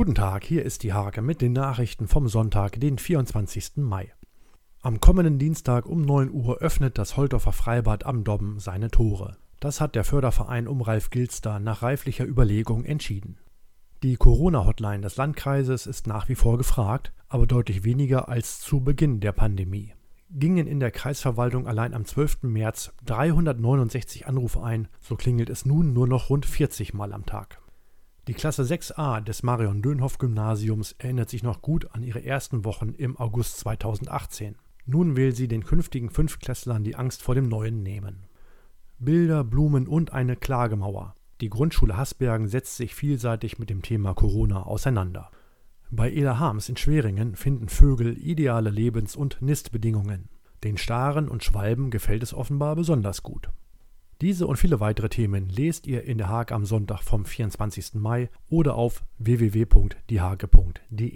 Guten Tag, hier ist die Hake mit den Nachrichten vom Sonntag, den 24. Mai. Am kommenden Dienstag um 9 Uhr öffnet das Holtorfer Freibad am Dobben seine Tore. Das hat der Förderverein um Ralf Gilster nach reiflicher Überlegung entschieden. Die Corona-Hotline des Landkreises ist nach wie vor gefragt, aber deutlich weniger als zu Beginn der Pandemie. Gingen in der Kreisverwaltung allein am 12. März 369 Anrufe ein, so klingelt es nun nur noch rund 40 Mal am Tag. Die Klasse 6a des Marion-Dönhoff-Gymnasiums erinnert sich noch gut an ihre ersten Wochen im August 2018. Nun will sie den künftigen Fünftklässlern die Angst vor dem Neuen nehmen. Bilder, Blumen und eine Klagemauer. Die Grundschule Hasbergen setzt sich vielseitig mit dem Thema Corona auseinander. Bei Ela Harms in Schweringen finden Vögel ideale Lebens- und Nistbedingungen. Den Staren und Schwalben gefällt es offenbar besonders gut. Diese und viele weitere Themen lest ihr in der Haag am Sonntag vom 24. Mai oder auf www.diehage.de.